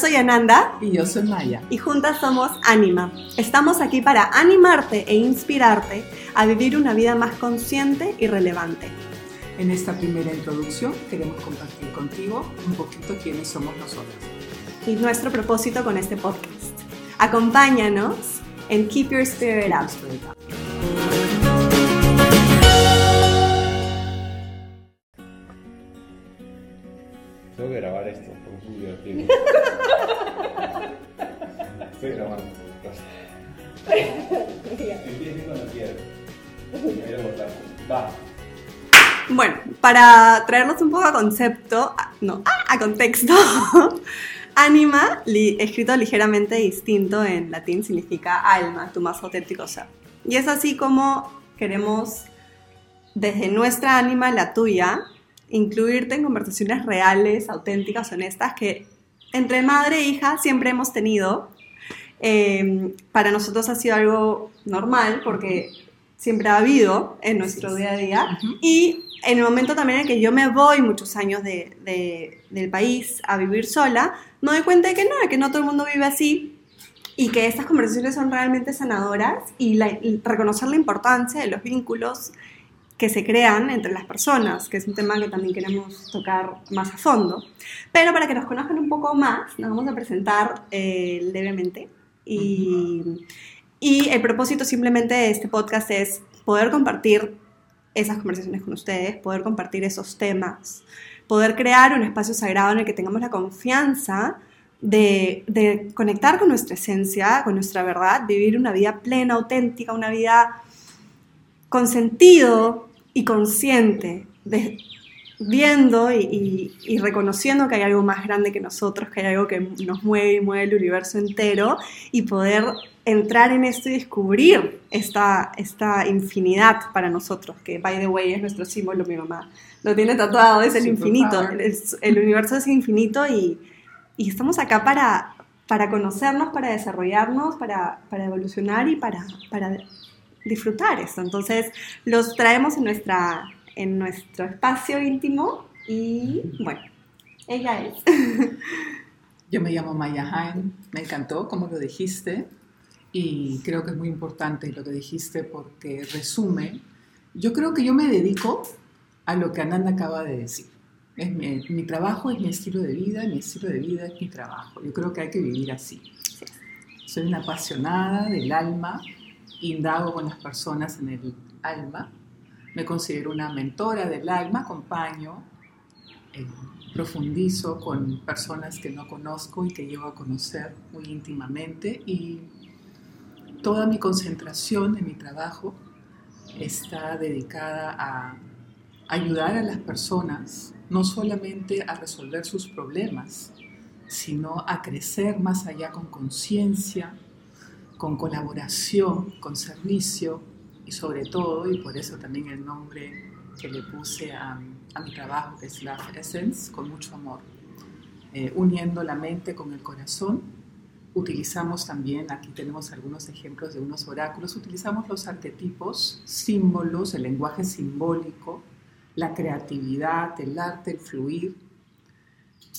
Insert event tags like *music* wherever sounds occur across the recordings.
Soy Ananda. Y yo soy Maya. Y juntas somos Anima. Estamos aquí para animarte e inspirarte a vivir una vida más consciente y relevante. En esta primera introducción queremos compartir contigo un poquito quiénes somos nosotros. Y nuestro propósito con este podcast. Acompáñanos en Keep Your Spirit Up. Tengo que grabar esto, porque es muy divertido. *laughs* Bueno, para traernos un poco a concepto, no, a, a contexto, *laughs* anima, li- escrito ligeramente distinto en latín, significa alma, tu más auténtico ser. Y es así como queremos, desde nuestra ánima, la tuya, incluirte en conversaciones reales, auténticas, honestas, que entre madre e hija siempre hemos tenido. Eh, para nosotros ha sido algo normal porque siempre ha habido en nuestro día a día. Y en el momento también en que yo me voy muchos años de- de- del país a vivir sola, me doy cuenta de que no, de que no todo el mundo vive así y que estas conversaciones son realmente sanadoras y, la- y reconocer la importancia de los vínculos que se crean entre las personas, que es un tema que también queremos tocar más a fondo. Pero para que nos conozcan un poco más, nos vamos a presentar eh, levemente. Y, y el propósito simplemente de este podcast es poder compartir esas conversaciones con ustedes, poder compartir esos temas, poder crear un espacio sagrado en el que tengamos la confianza de, conectar con nuestra esencia, con nuestra verdad, vivir una vida plena, auténtica, una vida con sentido y consciente, viendo y, y- y reconociendo que hay algo más grande que nosotros, que hay algo que nos mueve y mueve el universo entero y poder entrar en esto y descubrir esta, esta infinidad para nosotros, que by the way es nuestro símbolo, mi mamá lo tiene tatuado, es el infinito, el, el universo es infinito y, y estamos acá para, para conocernos, para desarrollarnos, para, para evolucionar y para, para disfrutar esto. Entonces los traemos en, nuestra, en nuestro espacio íntimo y bueno, ella es. Yo me llamo Maya Hain, me encantó como lo dijiste y creo que es muy importante lo que dijiste porque resume, yo creo que yo me dedico a lo que Ananda acaba de decir. Es mi, mi trabajo es mi estilo de vida, mi estilo de vida es mi trabajo. Yo creo que hay que vivir así. Soy una apasionada del alma, indago con las personas en el alma, me considero una mentora del alma, acompaño, eh, profundizo con personas que no conozco y que llevo a conocer muy íntimamente y toda mi concentración en mi trabajo está dedicada a ayudar a las personas no solamente a resolver sus problemas, sino a crecer más allá con conciencia, con colaboración, con servicio y sobre todo, y por eso también el nombre que le puse a, a mi trabajo, que es Love Essence, con mucho amor, Eh, uniendo la mente con el corazón. Utilizamos también, aquí tenemos algunos ejemplos de unos oráculos, utilizamos los arquetipos, símbolos, el lenguaje simbólico, la creatividad, el arte, el fluir.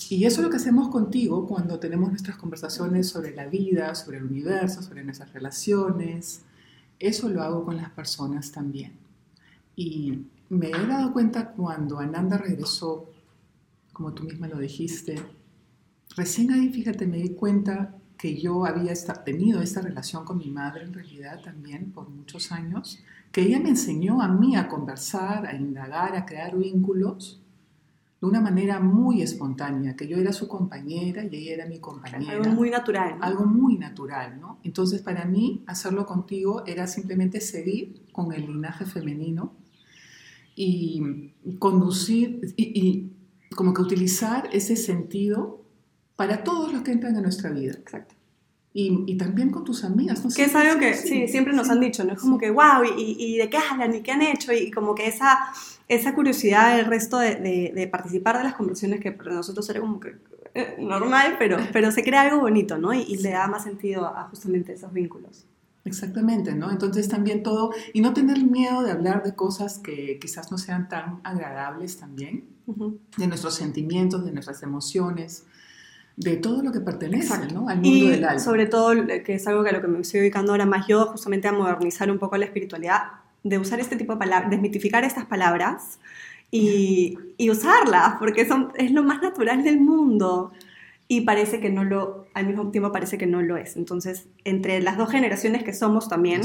Y eso es lo que hacemos contigo cuando tenemos nuestras conversaciones sobre la vida, sobre el universo, sobre nuestras relaciones. Eso lo hago con las personas también. Y me he dado cuenta cuando Ananda regresó, como tú misma lo dijiste, recién ahí, fíjate, me di cuenta que yo había tenido esta relación con mi madre en realidad también por muchos años, que ella me enseñó a mí a conversar, a indagar, a crear vínculos de una manera muy espontánea, que yo era su compañera y ella era mi compañera Algo muy natural. ¿no? algo muy natural, ¿no? Entonces, para mí, hacerlo contigo era simplemente seguir con el linaje femenino y conducir y, y como que utilizar ese sentido para todos los que entran en nuestra vida. Exacto. Y, y también con tus amigas, ¿no? Que es algo que sí, siempre nos han dicho, ¿no? Es como Sí. que, wow, y, y de qué hablan, y qué han hecho, y como que esa, esa curiosidad del resto de, de- de participar de las conversaciones que para nosotros era como que eh, normal, pero, *laughs* pero se crea algo bonito, ¿no? Y, y le da más sentido a justamente esos vínculos. Exactamente, ¿no? Entonces también todo, y no tener miedo de hablar de cosas que quizás no sean tan agradables también, Ujú. de nuestros sentimientos, de nuestras emociones, de todo lo que pertenece. ¿no? al mundo Y del alma. sobre todo, que es algo que a lo que me estoy dedicando ahora más yo, justamente a modernizar un poco la espiritualidad, de usar este tipo de palabras, desmitificar estas palabras y, y usarlas, porque son, es lo más natural del mundo. Y parece que no lo, al mismo tiempo parece que no lo es. Entonces, entre las dos generaciones que somos también,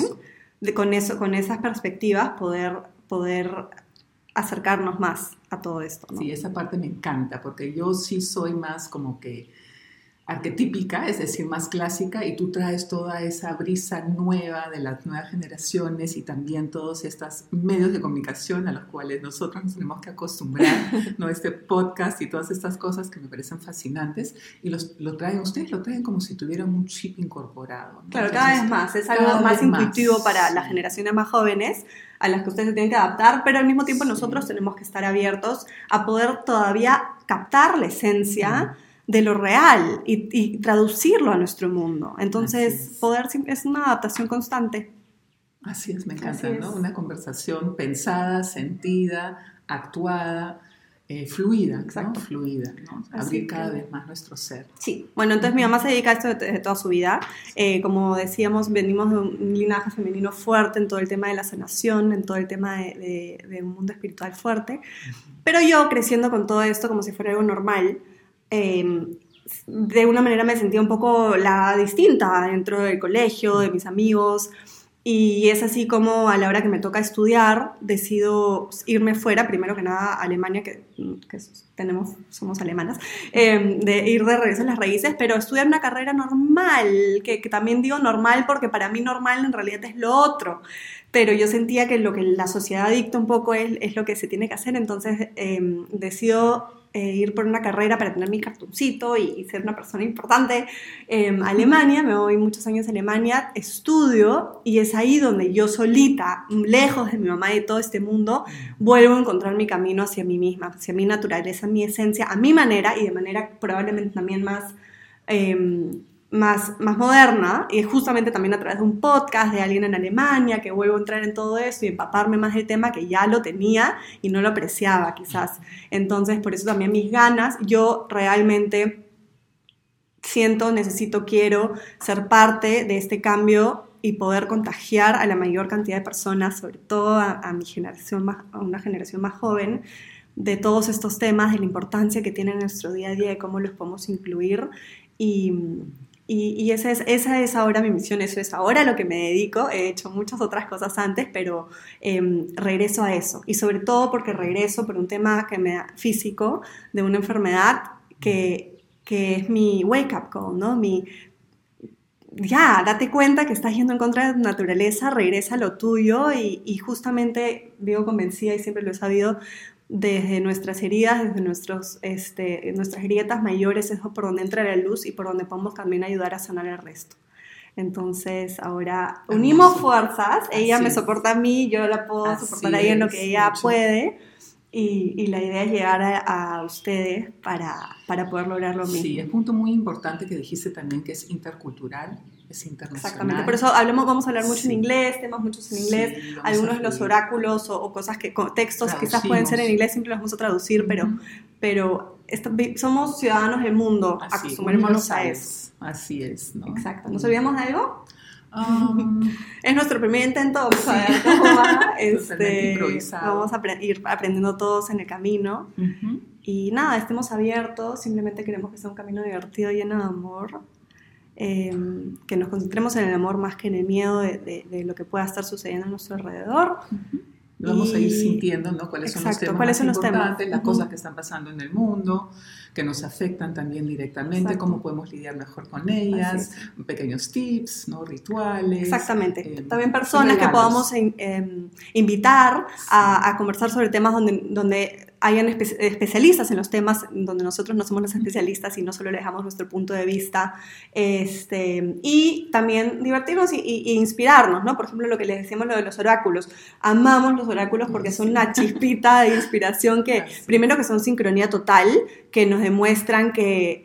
de, con, eso, con esas perspectivas, poder, poder acercarnos más a todo esto. Sí, esa parte me encanta, porque yo sí soy más como que arquetípica, es decir, más clásica, y tú traes toda esa brisa nueva de las nuevas generaciones y también todos estos medios de comunicación a los cuales nosotros nos tenemos que acostumbrar, *laughs* ¿no? Este podcast y todas estas cosas que me parecen fascinantes, y los, lo traen, ustedes lo traen como si tuvieran un chip incorporado. ¿no? Claro, cada vez más. Es algo más vez más, intuitivo para las sí. generaciones más jóvenes a las que ustedes se tienen que adaptar, pero al mismo tiempo Sí. nosotros tenemos que estar abiertos a poder todavía captar la esencia de lo real y, y traducirlo a nuestro mundo. Entonces, es. poder es una adaptación constante. Así es, me encanta, ¿no? Una conversación pensada, sentida, actuada, eh, fluida, Exacto. ¿no? Fluida, ¿no? Así Abrir que- cada vez más nuestro ser. Sí, bueno, entonces mi mamá se dedica a esto desde toda su vida. Eh, como decíamos, venimos de un linaje femenino fuerte en todo el tema de la sanación, en todo el tema de, de- de un mundo espiritual fuerte. Pero yo creciendo con todo esto como si fuera algo normal, eh, de una manera me sentía un poco la distinta dentro del colegio, de mis amigos. Y es así como a la hora que me toca estudiar, decido irme fuera, primero que nada a Alemania, que, que tenemos, somos alemanas, eh, de ir de regreso a las raíces, pero estudiar una carrera normal, que, que también digo normal porque para mí normal en realidad es lo otro, pero yo sentía que lo que la sociedad dicta un poco es, es lo que se tiene que hacer, entonces eh, decido eh, ir por una carrera para tener mi cartoncito y, ser una persona importante eh, Alemania, me voy muchos años a Alemania, estudio y es ahí donde yo solita, lejos de mi mamá y de todo este mundo, vuelvo a encontrar mi camino hacia mí misma, hacia mi naturaleza, mi esencia, a mi manera y de manera probablemente también más, eh, más, más moderna, y justamente también a través de un podcast de alguien en Alemania, que vuelvo a entrar en todo esto y empaparme más del tema que ya lo tenía y no lo apreciaba quizás. Entonces, por eso también mis ganas, yo realmente siento, necesito, quiero ser parte de este cambio y poder contagiar a la mayor cantidad de personas, sobre todo a, a mi generación, más, a una generación más joven, de todos estos temas, de la importancia que tienen en nuestro día a día, de cómo los podemos incluir. Y, y, y esa, es, esa es ahora mi misión, eso es ahora lo que me dedico. He hecho muchas otras cosas antes, pero eh, regreso a eso. Y sobre todo porque regreso por un tema que me da físico, de una enfermedad que, que es mi wake-up call, ¿no? Mi, ya, date cuenta que estás yendo en contra de tu naturaleza, regresa a lo tuyo y, y justamente vivo convencida y siempre lo he sabido, desde nuestras heridas, desde nuestros, este, nuestras grietas mayores, es por donde entra la luz y por donde podemos también ayudar a sanar el resto. Entonces, ahora unimos Hermoso. fuerzas, ella Así me soporta a mí, yo la puedo Así soportar a ella en lo que ella mucho. puede. Y, y la idea es llegar a, a ustedes para, para poder lograr lo mismo. Sí, es un punto muy importante que dijiste también que es intercultural, es internacional. Exactamente, por eso hablamos, vamos a hablar mucho Sí. en inglés, temas muchos en inglés, Sí, algunos de los oráculos o, o cosas que, textos quizás pueden ser en Traducimos. inglés, siempre los vamos a traducir, pero, pero vi- somos ciudadanos del mundo, Así, acostumbrémonos a eso. Así es, ¿no? Exacto, ¿nos olvidamos de algo? Um, *laughs* Es nuestro primer intento, vamos a ver cómo va. *laughs* Este, vamos a ir aprendiendo todos en el camino. ujú. Y nada, estemos abiertos, simplemente queremos que sea un camino divertido, lleno de amor. Eh, que nos concentremos en el amor más que en el miedo de, de- de lo que pueda estar sucediendo a nuestro alrededor. Lo vamos a ir Y- sintiendo, ¿no? ¿Cuáles son los Exacto, temas ¿cuáles más son los temas? importantes, las Ujú. cosas que están pasando en el mundo, que nos afectan también directamente, Exacto. cómo podemos lidiar mejor con ellas, pequeños tips, ¿no? Rituales. Exactamente. eh, También personas que regalos. podamos in- em, invitar a, a conversar sobre temas donde, donde hayan espe- especialistas en los temas, donde nosotros no somos los especialistas y no solo le dejamos nuestro punto de vista. Este, y también divertirnos y, y- y inspirarnos, ¿no? Por ejemplo, lo que les decíamos, lo de los oráculos. Amamos los oráculos porque son una chispita de inspiración que, primero que son sincronía total, que nos demuestran que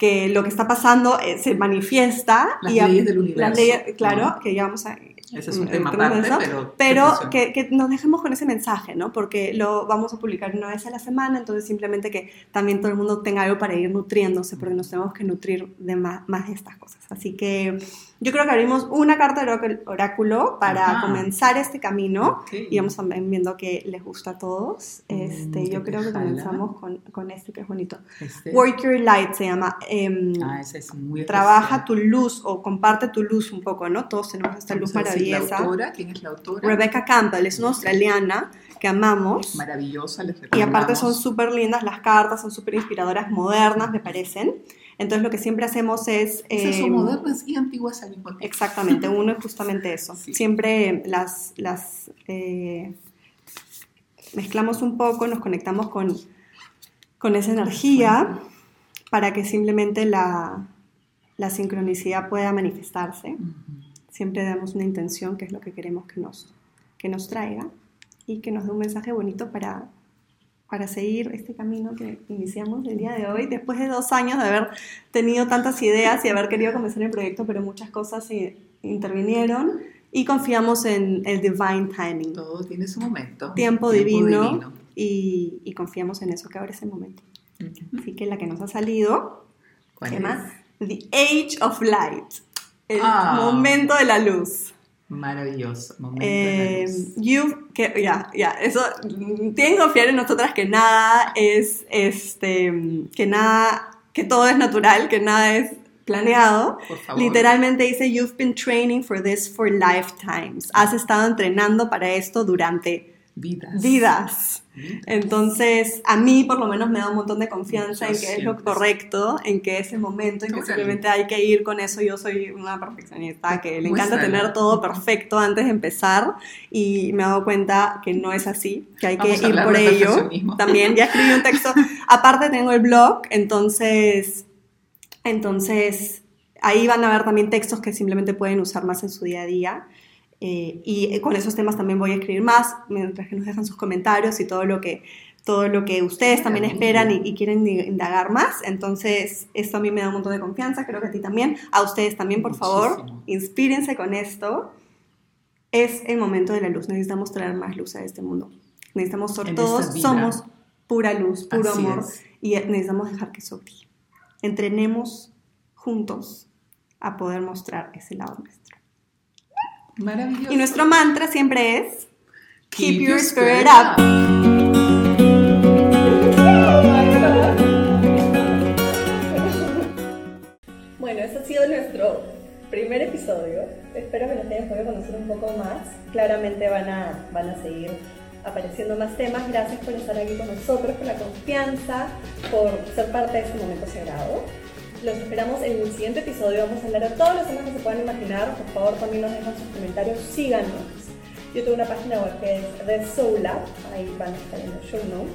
que lo que está pasando eh, se manifiesta Las y leyes del universo, claro que ya vamos a Ese es un Mm, tema tema aparte, eso, pero... Pero que, que nos dejemos con ese mensaje, ¿no? Porque lo vamos a publicar una vez a la semana, entonces simplemente que también todo el mundo tenga algo para ir nutriéndose, porque nos tenemos que nutrir de más, más de estas cosas. Así que yo creo que abrimos una carta de oráculo- para Ajá. comenzar este camino. Ok. Y vamos también viendo que les gusta a todos. Este, Mm, yo creo que jala. comenzamos con, con este que es bonito. Este- Work Your Light se llama. em, Ah, ese es muy trabaja especial. tu luz o comparte tu luz un poco, ¿no? Todos tenemos esta luz maravillosa. La autora, ¿quién es la autora? Rebecca Campbell es una australiana que amamos. Maravillosa, les Y aparte son súper lindas las cartas, son súper inspiradoras, modernas, me parecen. Entonces lo que siempre hacemos es... Esas eh, son modernas y antiguas al mismo tiempo. Exactamente, *laughs* uno es justamente eso. Sí. Siempre las, las eh, mezclamos un poco, nos conectamos con, con esa energía para que simplemente la, la sincronicidad pueda manifestarse. Ujú. Siempre damos una intención, que es lo que queremos que nos, que nos traiga y que nos dé un mensaje bonito para, para seguir este camino que iniciamos el día de hoy, después de dos años de haber tenido tantas ideas y haber querido comenzar el proyecto, pero muchas cosas se intervinieron y confiamos en el divine timing, Todo tiene su momento. tiempo, divino, divino. Y, y confiamos en eso que ahora es el momento. Así que la que nos ha salido ¿Cuál se es? llama The Age of Light, el Ah. momento de la luz. Maravilloso. Momento Eh, de la luz. you, que, ya, ya, eso, tienen que confiar en nosotras que nada es, este, que nada, que todo es natural, que nada es planeado. Por favor. Literalmente dice, you've been training for this for lifetimes. Has estado entrenando para esto durante Vidas. Entonces, a mí por lo menos me da un montón de confianza Yo en que es lo correcto, en que es el momento, en que simplemente hay que ir con eso. Yo soy una perfeccionista que le encanta tener todo perfecto antes de empezar y me he dado cuenta que no es así, que hay Vamos que ir por ello. También ya escribí un texto. *laughs* Aparte tengo el blog, entonces, entonces ahí van a ver también textos que simplemente pueden usar más en su día a día. Eh, y con esos temas también voy a escribir más, mientras que nos dejan sus comentarios y todo lo que, todo lo que ustedes también esperan y, y quieren indagar más. Entonces, esto a mí me da un montón de confianza, creo que a ti también, a ustedes también, por favor, Muchísimo. inspírense con esto. Es el momento de la luz, necesitamos traer más luz a este mundo. Necesitamos ser todos, somos pura luz, puro Así amor es. y necesitamos dejar que eso brille. Entrenemos juntos a poder mostrar ese lado nuestro. Maravilloso. Y nuestro mantra siempre es Keep, Keep your spirit up. Bueno, ese ha sido nuestro primer episodio. Espero que nos hayan podido conocer un poco más. Claramente van a, van a seguir apareciendo más temas. Gracias por estar aquí con nosotros, por la confianza, por ser parte de este momento sagrado. Los esperamos en el siguiente episodio. Vamos a hablar de todos los temas que se puedan imaginar. Por favor, también nos dejan sus comentarios. Síganos. Yo tengo una página web que es The Soul Lab. Ahí van a estar en los show notes.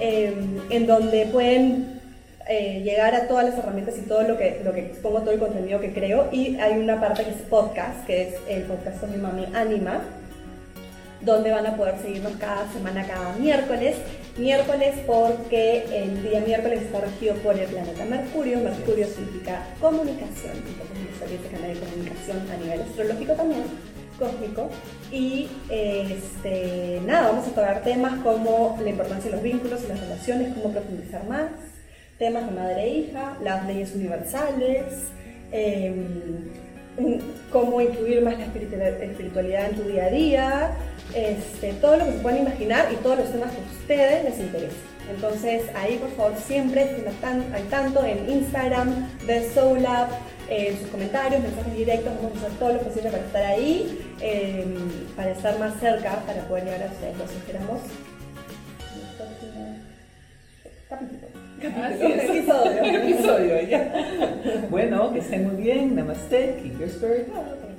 eh, en donde pueden eh, llegar a todas las herramientas y todo lo que, lo que expongo, todo el contenido que creo. Y hay una parte que es podcast, que es el podcast con mi mami Anima, donde van a poder seguirnos cada semana, cada miércoles. Miércoles porque el día miércoles está regido por el planeta Mercurio. Mercurio significa comunicación, entonces este canal de comunicación a nivel astrológico también, cósmico. Y este, nada, vamos a tocar temas como la importancia de los vínculos y las relaciones, cómo profundizar más, temas de madre e hija, las leyes universales, em, cómo incluir más la espiritu- espiritualidad en tu día a día, este, todo lo que se puedan imaginar y todos los temas que a ustedes les interesen. Entonces ahí por favor siempre estén al tan- al tanto en Instagram de Soul Lab, en sus comentarios, mensajes directos, vamos a hacer todo lo posible para estar ahí, em, para estar más cerca, para poder llegar a ustedes. Los esperamos capítulo. Es. Episodio. *laughs* Episodio, ya. Bueno, que estén muy bien. Namaste. Keep your spirit up.